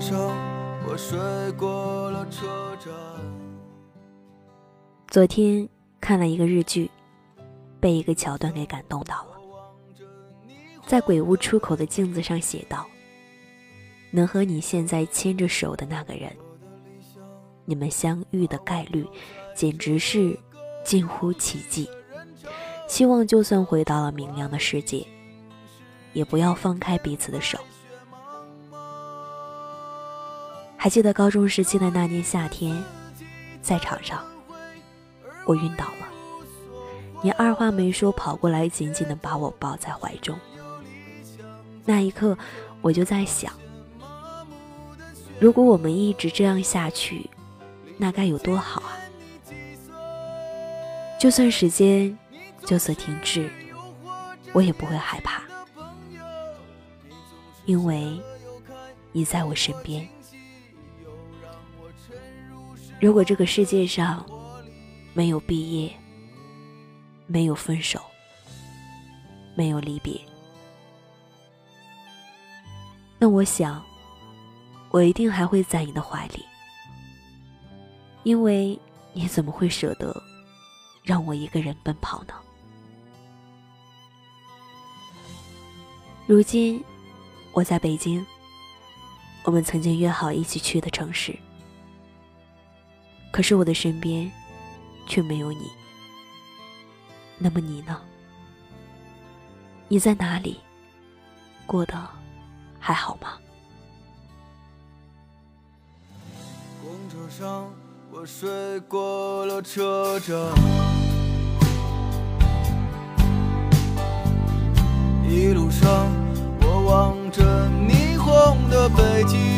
我睡过了车站。昨天看了一个日剧，被一个桥段给感动到了。在鬼屋出口的镜子上写道：“能和你现在牵着手的那个人，你们相遇的概率。”简直是近乎奇迹。希望就算回到了明亮的世界，也不要放开彼此的手。还记得高中时期的那年夏天，在场上，我晕倒了，你二话没说跑过来，紧紧的把我抱在怀中。那一刻，我就在想，如果我们一直这样下去，那该有多好啊！就算时间就此停滞，我也不会害怕，因为你在我身边。如果这个世界上没有毕业，没有分手，没有离别，那我想，我一定还会在你的怀里，因为你怎么会舍得？让我一个人奔跑呢。如今我在北京，我们曾经约好一起去的城市，可是我的身边却没有你。那么你呢？你在哪里？过得还好吗？公车上，我睡过了车站。一路上，我望着霓虹的北京。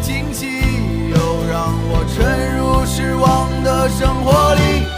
惊喜又让我沉入失望的生活里。